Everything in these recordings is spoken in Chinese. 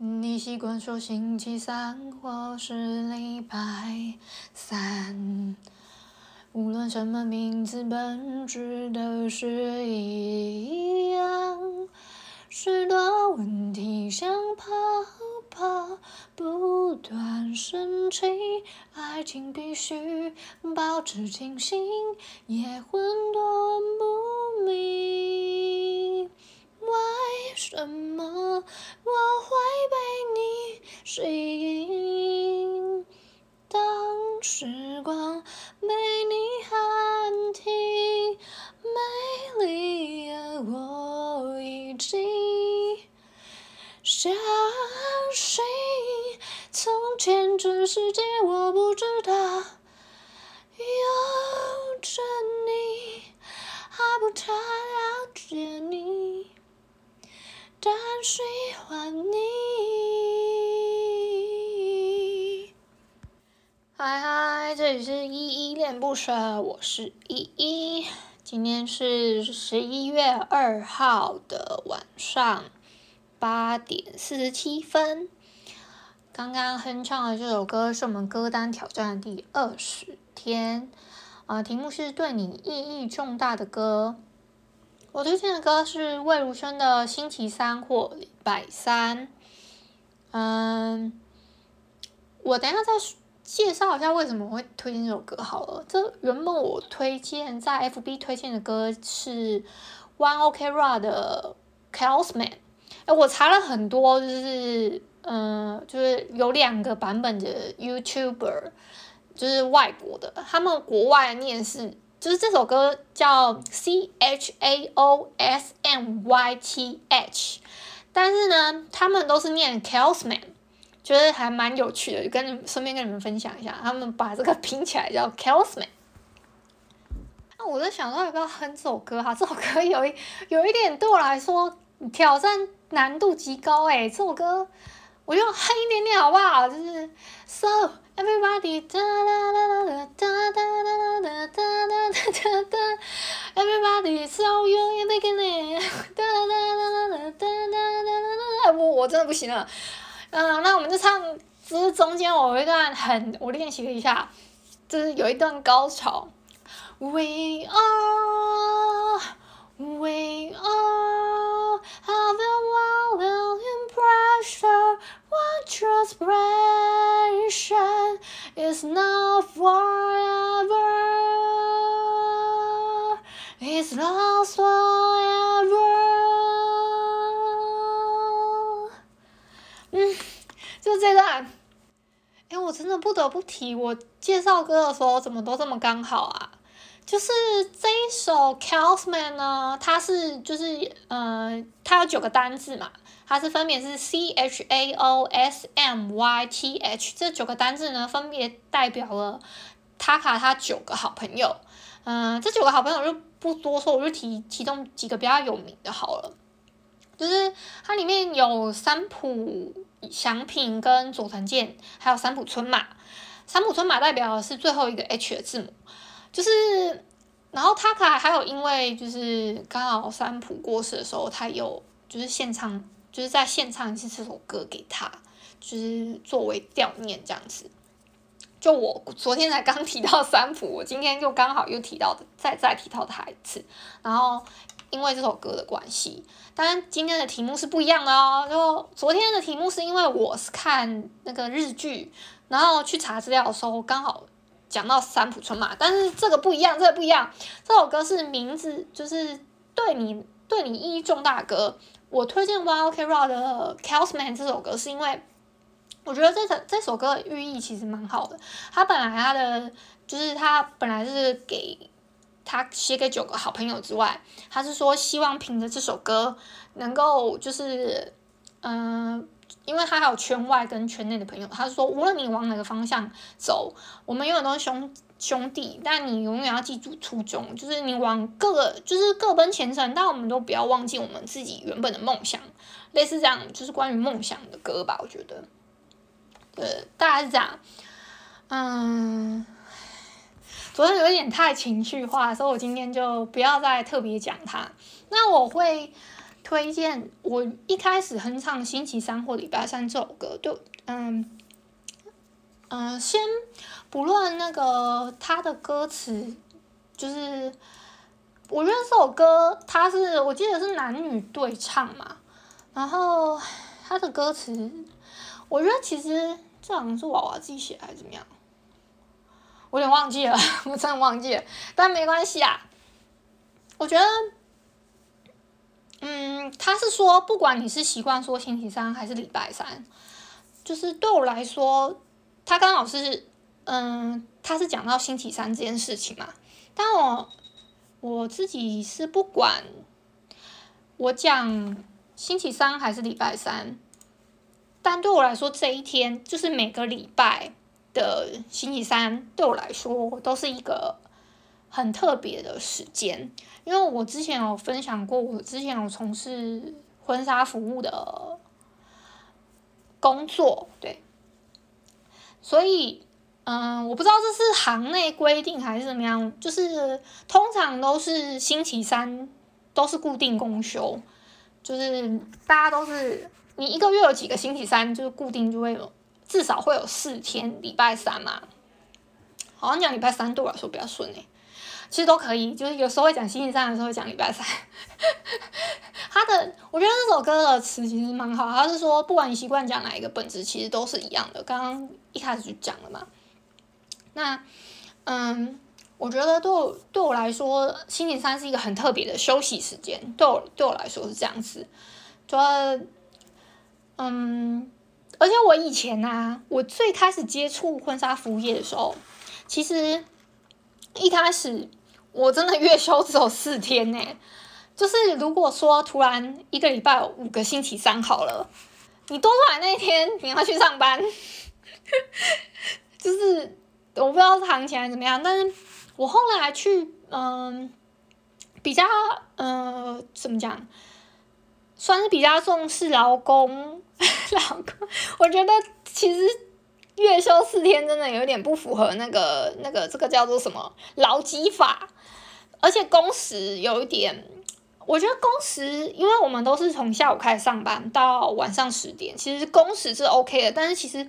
你习惯说星期三或是礼拜三，无论什么名字，本质都是一样。许多问题像泡泡，不断升起，爱情必须保持清醒，也混沌不明。为什么我会被你吸引？当时光被你喊停，美丽的我已经相信，从前这世界我不知道有着你，还不太了解你。但喜欢你。嗨嗨，这里是依依恋不舍，我是依依。今天是十一月二号的晚上八点四十七分。刚刚哼唱的这首歌是我们歌单挑战的第二十天，啊、题目是对你意义重大的歌。我推荐的歌是魏如萱的《星期三或礼拜三》。嗯，我等一下再介绍一下为什么会推荐这首歌好了。这原本我推荐在 FB 推荐的歌是 One OK Rock 的《Chaos Man》。哎，我查了很多，就是嗯，就是有两个版本的 YouTuber，就是外国的，他们国外念是。就是这首歌叫 C H A O S M Y T H，但是呢，他们都是念 Chaosman，觉得还蛮有趣的，就跟你顺便跟你们分享一下，他们把这个拼起来叫 Chaosman。那我在想说要不要哼这首歌哈，这首歌有一有一点对我来说挑战难度极高诶、这首歌我就哼一点点好不好？就是 So everybody da da da da da da da da da da da da everybody so you in beginning da da da da da da da 我我真的不行了，嗯，那我们就唱，只是中间我有一段很我练习了一下，就是有一段高潮。We are, we are, have a world in pressure, one One transgression is not forever, it's lost forever。嗯，就这段。哎，我真的不得不提，我介绍歌的时候怎么都这么刚好啊！就是这一首《Chaos Man》呢，它是就是呃，它有九个单字嘛，它是分别是 C H A O S M Y T H 这九个单字呢，分别代表了 Taka 他九个好朋友。嗯、这九个好朋友就不多说，我就提其中几个比较有名的好了。就是它里面有三浦翔平跟佐藤健，还有三浦春马。三浦春马代表的是最后一个 H 的字母。就是，然后他可还有因为就是刚好三浦过世的时候，他有就是现场，就是在献唱一次这首歌给他，就是作为悼念这样子。就我昨天才刚提到三浦，我今天就刚好又提到，再再提到他一次。然后因为这首歌的关系，当然今天的题目是不一样的哦。就昨天的题目是因为我是看那个日剧，然后去查资料的时候刚好。讲到三浦春马，但是这个不一样，这个不一样。这首歌是名字，就是对你对你意义重大的歌。我推荐 One Ok Rock 的《Chaos Man》这首歌，是因为我觉得这首这首歌的寓意其实蛮好的。他本来他的就是他本来是给他写给九个好朋友之外，他是说希望凭着这首歌能够就是嗯。因为他还有圈外跟圈内的朋友，他说无论你往哪个方向走，我们永远都是兄兄弟。但你永远要记住初衷，就是你往各个就是各奔前程，但我们都不要忘记我们自己原本的梦想。类似这样，就是关于梦想的歌吧，我觉得，对，大概是这样。嗯，昨天有一点太情绪化，所以我今天就不要再特别讲它。那我会。推荐我一开始哼唱星期三或礼拜三这首歌，就嗯嗯、先不论那个他的歌词，就是我觉得这首歌他是我记得是男女对唱嘛，然后他的歌词，我觉得其实这好像是娃娃自己写还是怎么样，我有点忘记了，我真的忘记了，但没关系啊，我觉得。嗯，他是说，不管你是习惯说星期三还是礼拜三，就是对我来说，他刚好是，嗯，他是讲到星期三这件事情嘛。但我我自己是不管我讲星期三还是礼拜三，但对我来说，这一天就是每个礼拜的星期三，对我来说都是一个。很特别的时间，因为我之前有分享过，我之前有从事婚纱服务的工作，对，所以，嗯、我不知道这是行内规定还是怎么样，就是通常都是星期三都是固定公休，就是大家都是你一个月有几个星期三，就是固定就会有至少会有四天礼拜三嘛，好像讲礼拜三对我来说比较顺哎、其实都可以，就是有时候会讲星期三的时候会讲礼拜三。他的，我觉得这首歌的词其实蛮好。他是说，不管你习惯讲哪一个本质，其实都是一样的。刚刚一开始就讲了嘛。那，嗯，我觉得对我对我来说，星期三是一个很特别的休息时间。对我对我来说是这样子。主要，嗯，而且我以前啊，我最开始接触婚纱服务业的时候，其实一开始。我真的月休只有四天呢，就是如果说突然一个礼拜五个星期三好了，你多出来那一天你要去上班，就是我不知道行情还是怎么样，但是我后来去嗯比较嗯怎么讲，算是比较重视劳工 劳工，我觉得其实月休四天真的有点不符合那个那个这个叫做什么劳基法。而且工时有一点，我觉得工时，因为我们都是从下午开始上班到晚上十点，其实工时是 OK 的。但是其实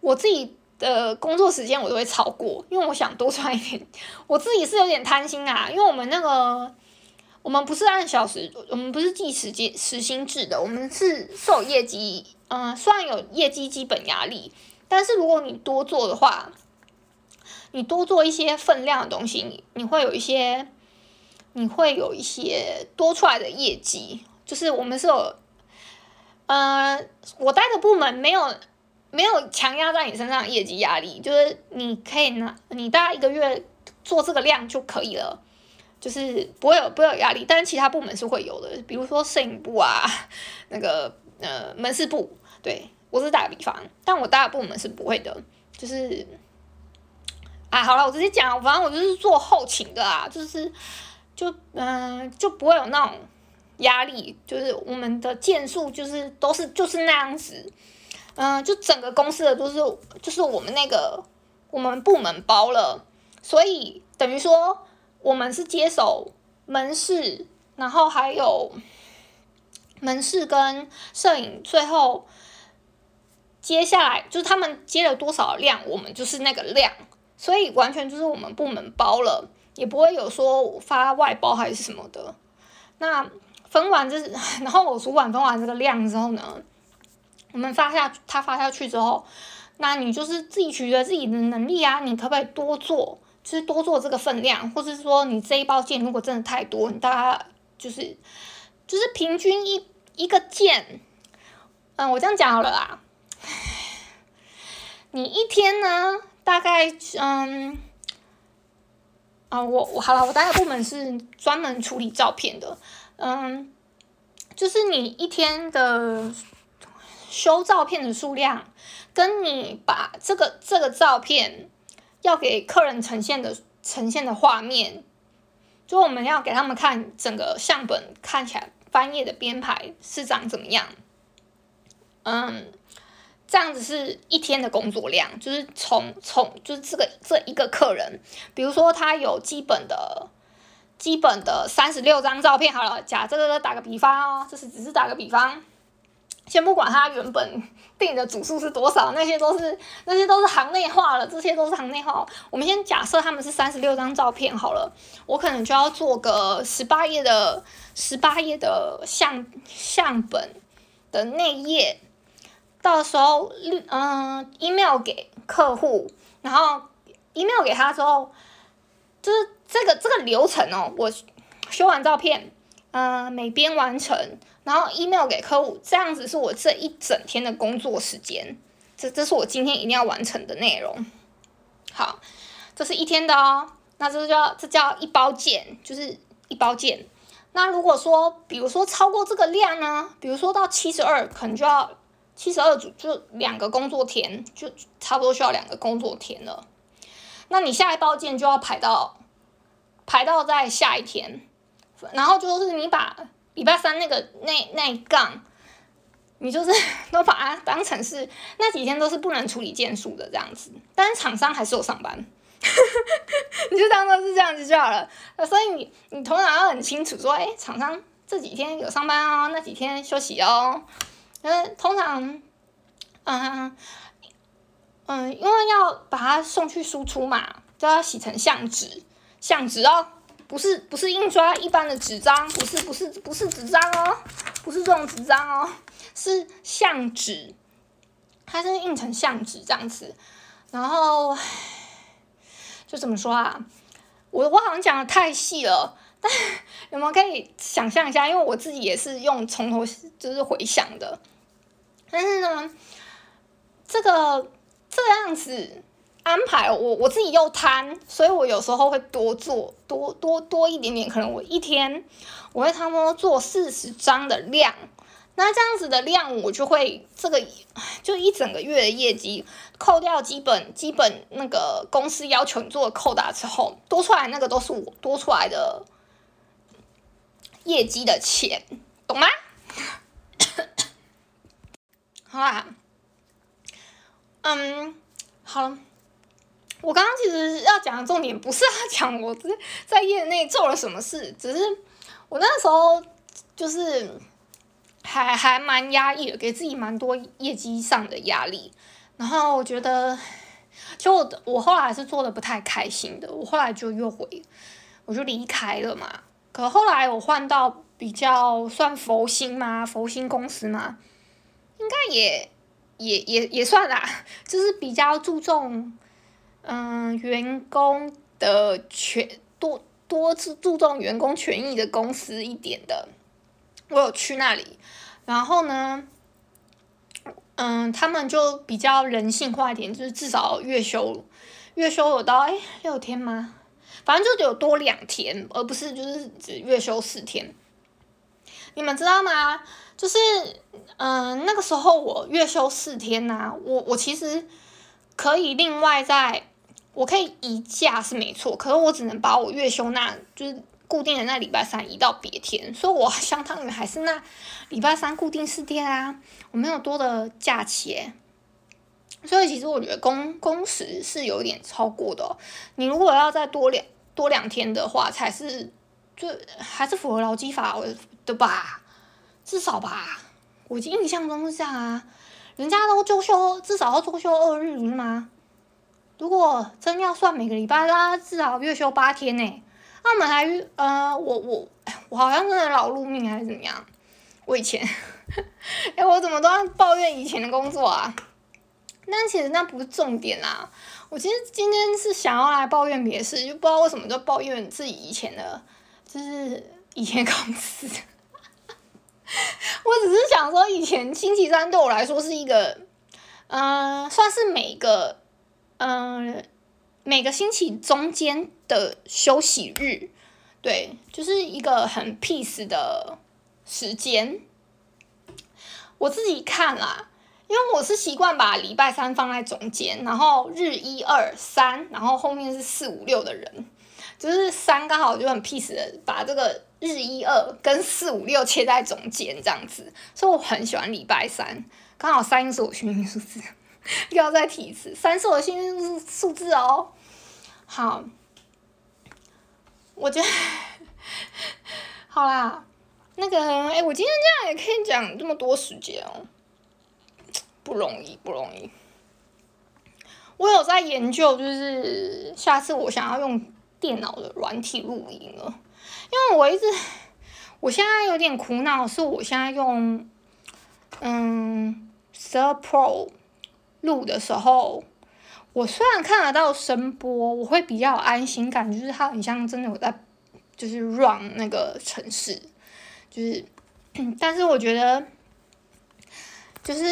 我自己的工作时间我都会超过，因为我想多赚一点。我自己是有点贪心啊，因为我们那个我们不是按小时，我们不是计时间时薪制的，我们是受业绩，嗯，虽然有业绩基本压力，但是如果你多做的话。你多做一些分量的东西，你你会有一些，你会有一些多出来的业绩。就是我们是有，呃，我带的部门没有没有强压在你身上的业绩压力，就是你可以拿你大概一个月做这个量就可以了，就是不会有不会有压力。但是其他部门是会有的，比如说摄影部啊，那个呃门市部，对，我是打个比方，但我大的部门是不会的，就是。啊，好了，我直接讲，反正我就是做后勤的啊，就是，就嗯、就不会有那种压力，就是我们的件数就是都是就是那样子，嗯、就整个公司的都是就是我们那个我们部门包了，所以等于说我们是接手门市，然后还有门市跟摄影，最后接下来就是他们接了多少量，我们就是那个量。所以完全就是我们部门包了，也不会有说发外包还是什么的。那分完就是，然后我主管分完这个量之后呢，我们发下他发下去之后，那你就是自己取决自己的能力啊，你可不可以多做，就是多做这个分量，或者是说你这一包件如果真的太多，你大家就是就是平均一一个件，嗯，我这样讲好了啦，唉你一天呢？大概嗯，啊，我我好了，我待的部门是专门处理照片的，嗯，就是你一天的修照片的数量，跟你把这个这个照片要给客人呈现的呈现的画面，就我们要给他们看整个相本看起来翻页的编排是长怎么样，嗯。这样子是一天的工作量，就是从从就是这个这一个客人，比如说他有基本的基本的三十六张照片好了，假这个打个比方哦，这是只是打个比方，先不管他原本定的组数是多少，那些都是那些都是行内话了，这些都是行内话。我们先假设他们是三十六张照片好了，我可能就要做个十八页的十八页的相相本的内页，到时候嗯、email 给客户，然后 email 给他之后，就是。这个这个流程哦，我修完照片，呃，美编完成，然后 email 给客户，这样子是我这一整天的工作时间。这这是我今天一定要完成的内容。好，这是一天的哦。那这叫这叫一包件，就是一包件。那如果说，比如说超过这个量呢，比如说到七十二，可能就要七十二组，就两个工作天，就差不多需要两个工作天了。那你下一包件就要排到。排到在下一天，然后就是你把礼拜三那个那那一杠，你就是 都把它当成是那几天都是不能处理件数的这样子，但是厂商还是有上班，你就当做是这样子就好了。所以你你头脑要很清楚说，哎，厂商这几天有上班哦，那几天休息哦。嗯，通常，嗯嗯，因为要把它送去输出嘛，就要洗成相纸。相纸哦，不是不是印刷一般的纸张，不是不是不是纸张哦，不是这种纸张哦，是相纸，它是印成相纸这样子，然后就怎么说啊？我我好像讲的太细了，但 有没有可以想象一下？因为我自己也是用从头就是回想的，但是呢，这个这样子。安排我我自己又贪，所以我有时候会多做多多多一点点，可能我一天我会差不多做四十张的量，那这样子的量我就会这个就一整个月的业绩扣掉基本基本那个公司要求你做的扣打之后，多出来那个都是我多出来的业绩的钱，懂吗？好啦，嗯，好了。我刚刚其实要讲的重点不是要讲我在在业内做了什么事，只是我那时候就是还还蛮压抑的，给自己蛮多业绩上的压力。然后我觉得，就我我后来是做的不太开心的，我后来就又回，我就离开了嘛。可后来我换到比较算佛心嘛，佛心公司嘛，应该也也也也算啦，就是比较注重。嗯，员工的权多多注注重员工权益的公司一点的，我有去那里，然后呢，嗯，他们就比较人性化一点，就是至少月休月休有到哎六天吗？反正就有多两天，而不是就是只月休四天。你们知道吗？就是嗯，那个时候我月休四天呐、我我其实可以另外在。我可以移假是没错，可是我只能把我月休那，就是固定的那礼拜三移到别天，所以我相当于还是那礼拜三固定四天啊，我没有多的假期，所以其实我觉得工工时是有点超过的哦。你如果要再多两多两天的话，才是最还是符合劳基法的吧，至少吧，我印象中是这样啊，人家都周休至少要周休二日，不是吗？如果真要算每个礼拜，他至少月休八天呢。那我们还呃，我我我好像真的老碌命还是怎么样？我以前，哎，我怎么都要抱怨以前的工作啊？但其实那不是重点啊。我其实今天是想要来抱怨别的事，就不知道为什么就抱怨自己以前的，就是以前公司。我只是想说，以前星期三对我来说是一个，嗯、算是每个。嗯，每个星期中间的休息日，对，就是一个很 peace 的时间。我自己看啦，因为我是习惯把礼拜三放在中间，然后日一二三，然后后面是四五六的人，就是三刚好就很 peace 的把这个日一二跟四五六切在中间这样子，所以我很喜欢礼拜三，刚好三是我幸运数字。又 要再提一次，三是我幸运数字哦。好，我觉得 好啦，那个，哎、我今天这样也可以讲这么多时间哦，不容易，不容易。我有在研究，就是下次我想要用电脑的软体录音了，因为我一直，我现在有点苦恼，是我现在用，嗯，Sir Pro 录的时候，我虽然看得到声波，我会比较有安心感，就是它很像真的有在，就是 run 那个城市，就是，但是我觉得，就是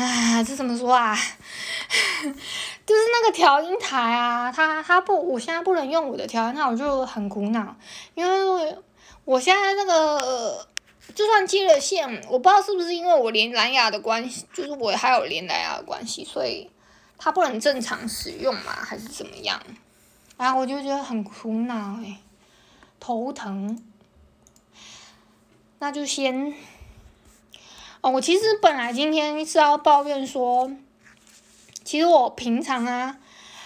啊，这怎么说啊？就是那个调音台啊，它它不，我现在不能用我的调音台，我就很苦恼，因为我现在那个就算接了线，我不知道是不是因为我连蓝牙的关系，就是我还有连蓝牙的关系，所以它不能正常使用嘛，还是怎么样？然后我就觉得很苦恼哎，头疼。那就先，哦，我其实本来今天是要抱怨说。其实我平常啊，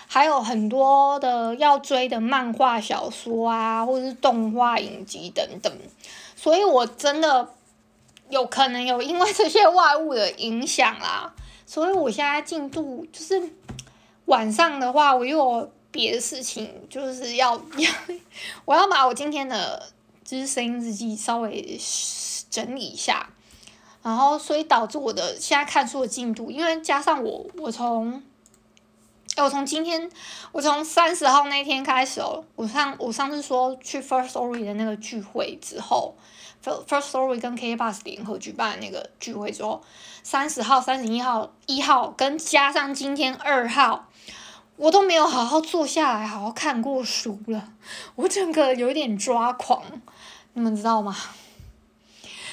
还有很多的要追的漫画小说啊，或者是动画影集等等，所以我真的有可能有因为这些外物的影响啦，所以我现在进度就是晚上的话，我又有别的事情，就是要要我要把我今天的就是声音日记稍微整理一下。然后，所以导致我的现在看书的进度，因为加上我，我从，我从今天，我从三十号那天开始哦，我上我上次说去 First Story 的那个聚会之后，First Story 跟 K Bus 联合举办那个聚会之后，三十号、三十一号、一号跟加上今天二号，我都没有好好坐下来好好看过书了，我整个有点抓狂，你们知道吗？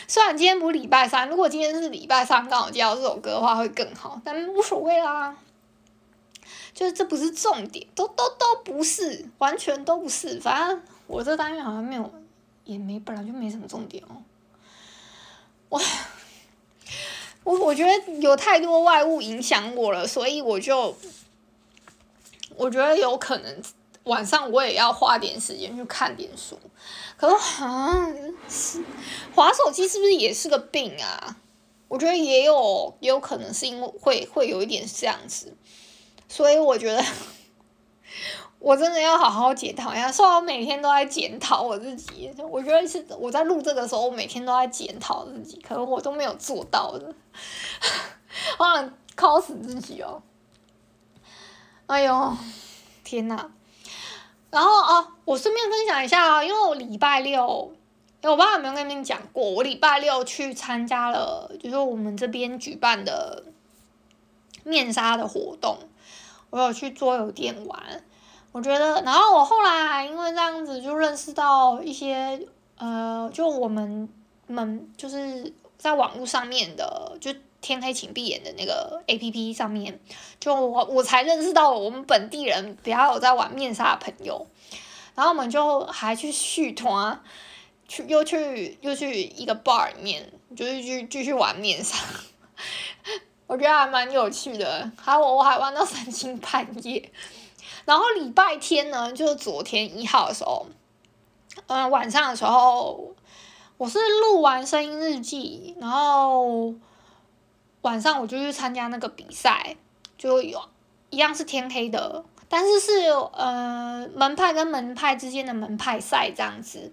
虽然今天不是礼拜三，如果今天是礼拜三刚好接到这首歌的话会更好，但无所谓啦。就是这不是重点，都都都不是，完全都不是。反正我这单元好像没有，也没本来就没什么重点哦。我我我觉得有太多外物影响我了，所以我就我觉得有可能。晚上我也要花点时间去看点书，可是好像是滑手机是不是也是个病啊？我觉得也有也有可能是因为会会有一点这样子，所以我觉得 我真的要好好检讨一下。虽然我每天都在检讨我自己，我觉得是我在录这个时候，我每天都在检讨自己，可能我都没有做到的，我想靠死自己哦！哎呦，天哪！然后哦，我顺便分享一下啊，因为我礼拜六，哎，我不知道有没有跟你们讲过，我礼拜六去参加了，就是我们这边举办的面纱的活动，我有去桌游店玩，我觉得，然后我后来还因为这样子就认识到一些，呃，就我们们就是在网络上面的，就。天黑请闭眼的那个 A P P 上面，就我我才认识到我们本地人比较有在玩面纱的朋友，然后我们就还去续团，去又去又去一个 bar 里面，就是去继续玩面纱，我觉得还蛮有趣的，还我我还玩到三更半夜，然后礼拜天呢，就是昨天一号的时候，嗯，晚上的时候，我是录完声音日记，然后。晚上我就去参加那个比赛，就有一样是天黑的，但是是呃门派跟门派之间的门派赛这样子。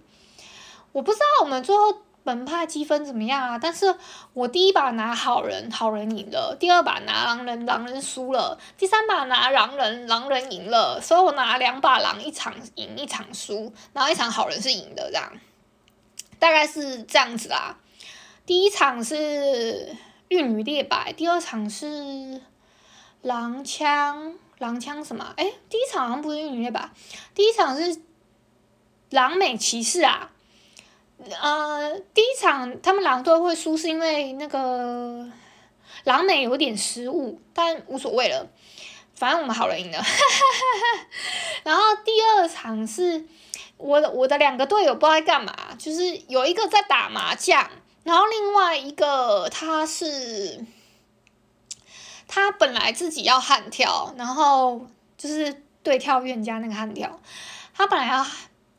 我不知道我们最后门派积分怎么样啊？但是我第一把拿好人，好人赢了；第二把拿狼人，狼人输了；第三把拿狼人，狼人赢了。所以我拿两把狼，一场赢一场输，然后一场好人是赢的这样，大概是这样子啦。第一场是。玉女列白，第二场是狼枪，狼枪什么？哎，第一场好像不是玉女列白，第一场是狼美骑士啊。呃，第一场他们狼队会输，是因为那个狼美有点失误，但无所谓了，反正我们好人赢了。然后第二场是我的我的两个队友不知道在干嘛，就是有一个在打麻将。然后另外一个他是，他本来自己要悍跳，然后就是对跳冤家那个悍跳，他本来要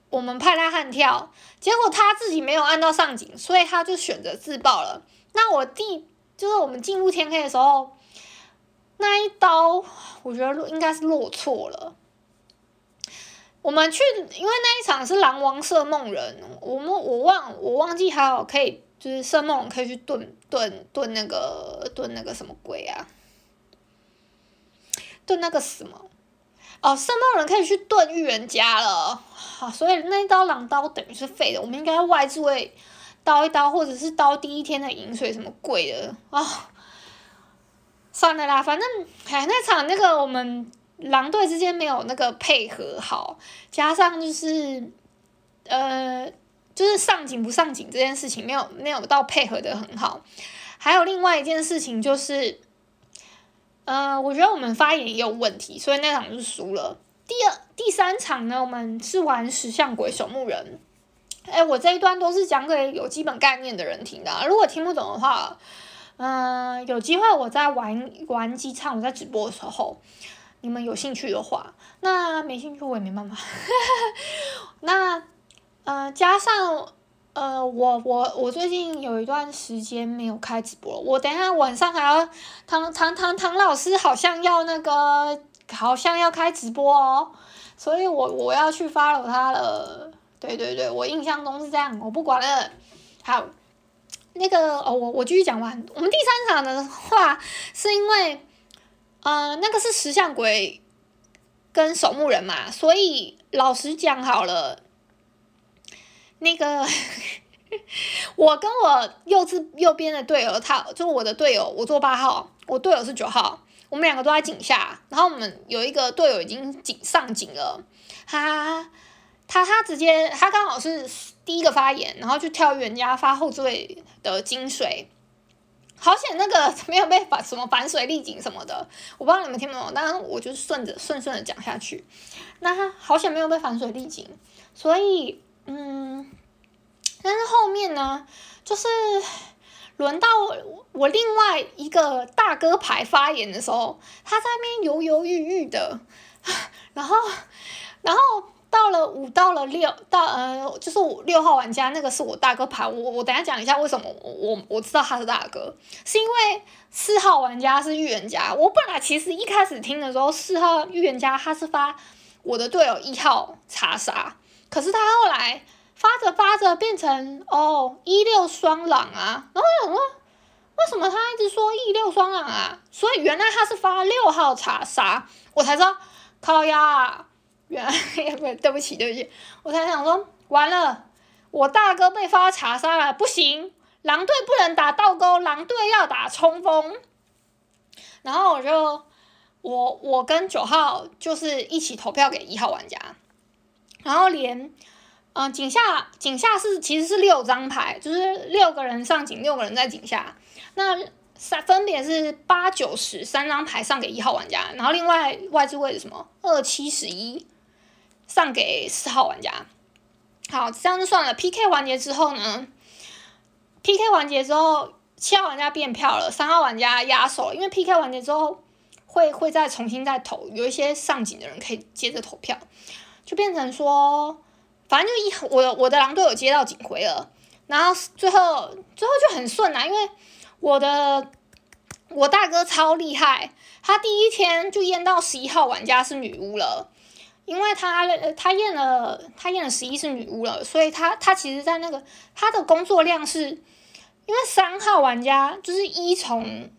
我们派他悍跳，结果他自己没有按到上警，所以他就选择自爆了。那我弟就是我们进入天黑的时候，那一刀我觉得应该是落错了。我们去，因为那一场是狼王射梦人，我们我忘我忘记还有可以就是圣梦可以去炖炖炖那个炖那个什么鬼啊？炖那个什么？哦，圣梦人可以去炖预言家了。好，所以那一刀狼刀等于是废的。我们应该外置位刀一刀，或者是刀第一天的饮水什么鬼的、哦？算了啦，反正哎，那场那个我们狼队之间没有那个配合好，加上就是呃，就是上警不上警这件事情没有没有到配合的很好。还有另外一件事情就是，呃，我觉得我们发言也有问题，所以那场就输了。第二、第三场呢，我们是玩石像鬼守墓人。哎，我这一段都是讲给有基本概念的人听的啊，如果听不懂的话，嗯、有机会我在玩玩机唱，我在直播的时候，你们有兴趣的话，那没兴趣我也没办法。那，呃，加上，呃，我我我最近有一段时间没有开直播了，我等一下晚上还要唐唐唐唐老师好像要那个。好像要开直播哦，所以我我要去 follow 他了。对对对，我印象中是这样，我不管了。好，那个哦，我我继续讲完。我们第三场的话，是因为，呃，那个是石像鬼跟守墓人嘛，所以老实讲好了，那个我跟我右侧右边的队友，他就我的队友，我坐八号，我队友是九号。我们两个都在井下，然后我们有一个队友已经井上井了，他他他直接他刚好是第一个发言，然后去跳预言家发后缀的金水，好险那个 没有被反什么反水立井什么的，我不知道你们听不懂，但是我就顺着顺顺的讲下去，那他好险没有被反水立井，所以嗯，但是后面呢，就是。轮到我另外一个大哥牌发言的时候，他在那边犹犹豫豫的，然后，然后到了五，到了六，到呃，就是我六号玩家那个是我大哥牌，我我等下讲一下为什么我我知道他是大哥，是因为四号玩家是预言家，我本来其实一开始听的时候，四号预言家他是发我的队友一号查杀，可是他后来。发着发着变成哦一六双狼啊，然后我想说，为什么他一直说一六双狼啊？所以原来他是发六号查杀，我才知道靠呀，原来 对不起对不起，我才想说完了，我大哥被发查杀了，不行，狼队不能打倒钩，狼队要打冲锋，然后我就我我跟九号就是一起投票给一号玩家，然后连。嗯，井下井下是其实是六张牌，就是六个人上井，六个人在井下。那三分别是八九十三张牌上给一号玩家，然后另外外置位置什么二七十一上给四号玩家。好，这样就算了。PK 完结之后呢？PK 完结之后，七号玩家变票了，三号玩家压手，因为 PK 完结之后会会再重新再投，有一些上井的人可以接着投票，就变成说。反正就一我我的狼队友接到警徽了，然后最后最后就很顺啊，因为我的我大哥超厉害，他第一天就验到十一号玩家是女巫了，因为他他验了他验了十一是女巫了，所以他他其实在那个他的工作量是，因为三号玩家就是一从。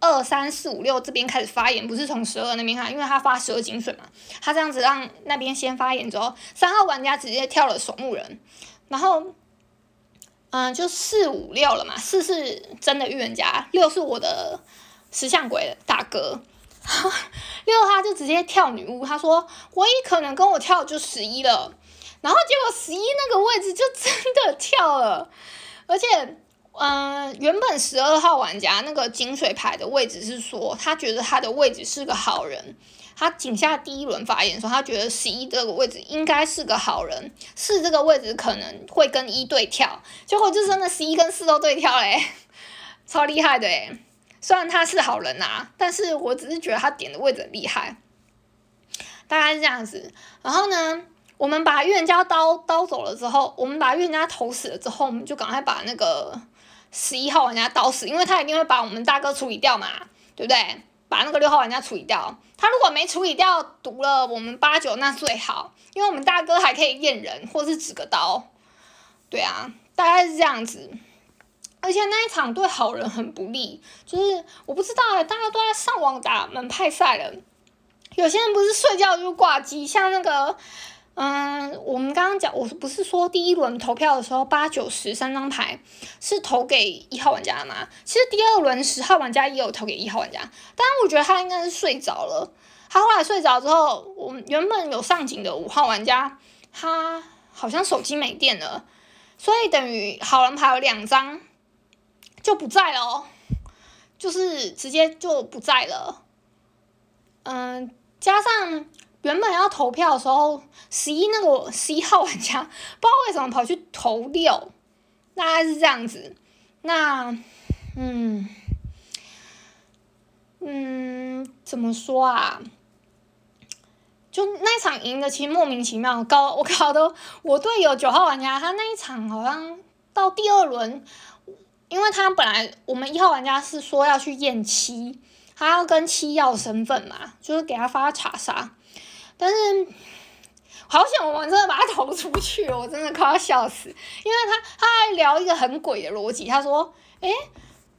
二三四五六这边开始发言，不是从十二那边看，因为他发十二金水嘛，他这样子让那边先发言之后，三号玩家直接跳了守墓人，然后，嗯、就四五六了嘛，四是真的预言家，六是我的石像鬼的大哥，六他就直接跳女巫，他说唯一可能跟我跳就十一了，然后结果十一那个位置就真的跳了，而且。嗯、原本十二号玩家那个金水牌的位置是说，他觉得他的位置是个好人。他井下第一轮发言说，他觉得十一这个位置应该是个好人，四这个位置可能会跟一对跳，结果就真的十一跟四都对跳嘞，超厉害的诶。虽然他是好人呐、啊，但是我只是觉得他点的位置很厉害，大概是这样子。然后呢，我们把预言家刀刀走了之后，我们把预言家投死了之后，我们就赶快把那个十一号玩家刀死，因为他一定会把我们大哥处理掉嘛，对不对？把那个六号玩家处理掉。他如果没处理掉，毒了我们八九那最好，因为我们大哥还可以验人或是指个刀。对啊，大概是这样子。而且那一场对好人很不利，就是我不知道哎，大家都在上网打门派赛了，有些人不是睡觉就挂机，像那个。嗯，我们刚刚讲，我不是说第一轮投票的时候八九十三张牌是投给一号玩家的吗？其实第二轮十号玩家也有投给一号玩家，但是我觉得他应该是睡着了。他后来睡着之后，我们原本有上警的五号玩家，他好像手机没电了，所以等于好人牌有两张就不在了，就是直接就不在了。嗯，加上。原本要投票的时候，十一那个十一号玩家 不知道为什么跑去投六，大概是这样子。那，嗯，嗯，怎么说啊？就那一场赢的其实莫名其妙，搞我搞的我队友九号玩家他那一场好像到第二轮，因为他本来我们一号玩家是说要去验七，他要跟七要身份嘛，就是给他发查杀。但是，好险我们真的把他投出去了，我真的快要笑死。因为他他还聊一个很诡的逻辑，他说：“诶，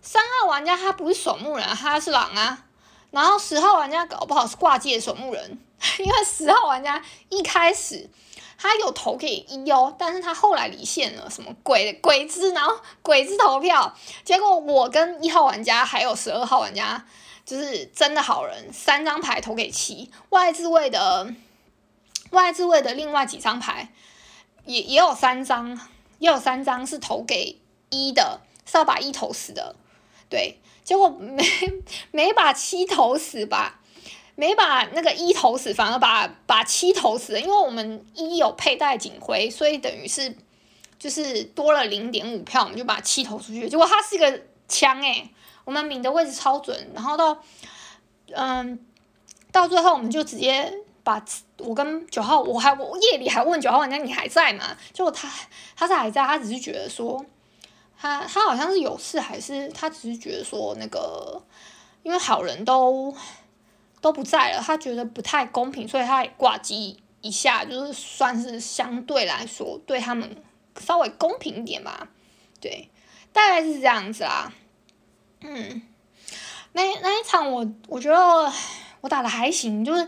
三号玩家他不是守墓人，他是狼啊。然后十号玩家搞不好是挂机的守墓人，因为十号玩家一开始他有投给一哦，但是他后来离线了，什么鬼鬼子，然后鬼子投票，结果我跟一号玩家还有十二号玩家。”就是真的好人，三张牌投给七，外置位的外置位的另外几张牌也也有三张，也有三张是投给一的，是要把一投死的，对，结果没没把七投死吧，没把那个一投死，反而把把七投死了，因为我们一有佩戴警徽，所以等于是就是多了零点五票，我们就把七投出去，结果它是一个枪诶、我们抿的位置超准，然后到，嗯，到最后我们就直接把我跟九号，我还我夜里还问九号玩家你还在吗？结果他他是还在，他只是觉得说，他他好像是有事，还是他只是觉得说那个，因为好人都都不在了，他觉得不太公平，所以他也挂机一下，就是算是相对来说对他们稍微公平一点吧，对，大概是这样子啦。嗯，那那一场我我觉得我打的还行，就是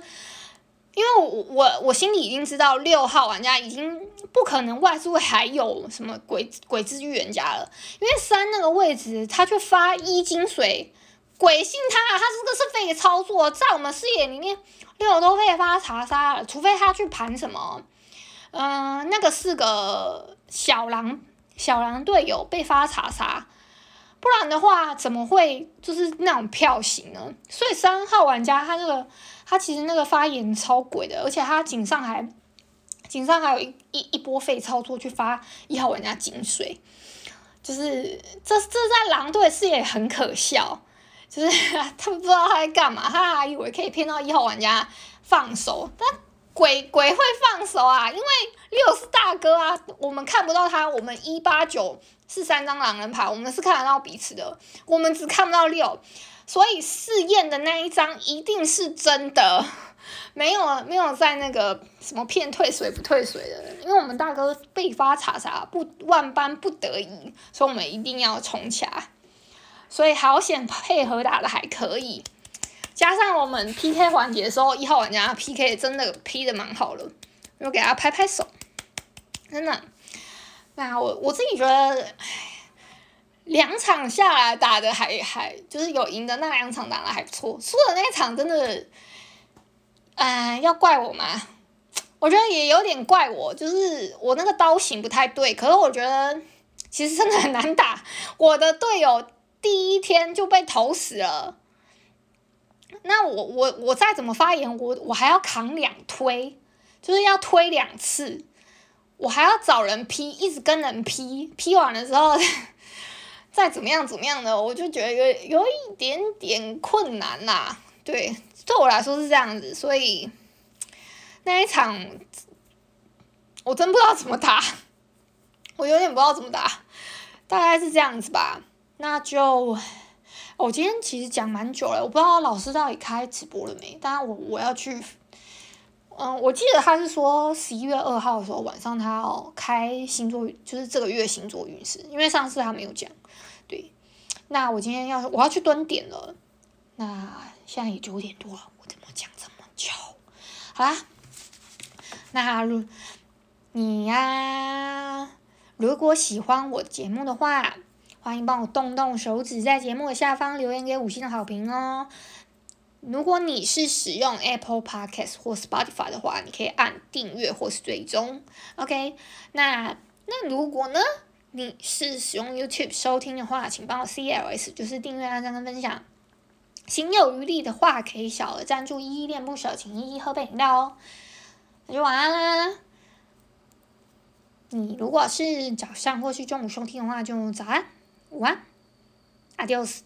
因为我我我心里已经知道六号玩家已经不可能外置位还有什么鬼鬼之预言家了，因为三那个位置他却发一金水，鬼信他，他这个是废操作，在我们视野里面六都被发查杀了，除非他去盘什么，嗯、那个是个小狼小狼队友被发查杀。不然的话，怎么会就是那种票型呢？所以三号玩家他那个他其实那个发言超鬼的，而且他井上还井上还有一一一波废操作去发一号玩家井水，就是这这在狼队视野很可笑，就是 他们不知道他在干嘛，他还以为可以骗到一号玩家放手，但鬼鬼会放手啊，因为六是大哥啊，我们看不到他，我们一八九。是三张狼人牌，我们是看得到彼此的，我们只看不到六，所以试验的那一张一定是真的，没有没有在那个什么骗退水不退水的，因为我们大哥被发查查，不万般不得已，所以我们一定要冲起来，所以好险配合打的还可以，加上我们 PK 环节的时候，一号玩家 PK 真的 P 的蛮好了，我给他拍拍手，真的。那我我自己觉得，两场下来打的还还就是有赢的那两场打的还不错，输的那场真的，嗯，要怪我吗？我觉得也有点怪我，就是我那个刀型不太对。可是我觉得其实真的很难打，我的队友第一天就被投死了。那我我我再怎么发言，我我还要扛两推，就是要推两次。我还要找人批，一直跟人批，批完了之后 再怎么样怎么样的，我就觉得有有一点点困难啦。对，对我来说是这样子，所以那一场我真不知道怎么答，我有点不知道怎么答，大概是这样子吧。那就我今天其实讲蛮久了，我不知道老师到底开直播了没。当然我我要去，嗯，我记得他是说十一月二号的时候晚上他要开星座，就是这个月星座运势，因为上次他没有讲。对，那我今天要我要去蹲点了。那现在也九点多了，我怎么讲这么久？好啦，那如你呀、啊，如果喜欢我节目的话，欢迎帮我动动手指，在节目的下方留言给五星的好评哦。如果你是使用 Apple Podcast 或 Spotify 的话，你可以按订阅或是追踪。OK，那那如果呢，你是使用 YouTube 收听的话，请帮我 CLS，就是订阅、按赞跟分享。心有余力的话，可以小额赞助，依依恋不舍，请依依喝杯饮料哦。那就晚安啦。你如果是早上或是中午收听的话，就早安、午安，Adios。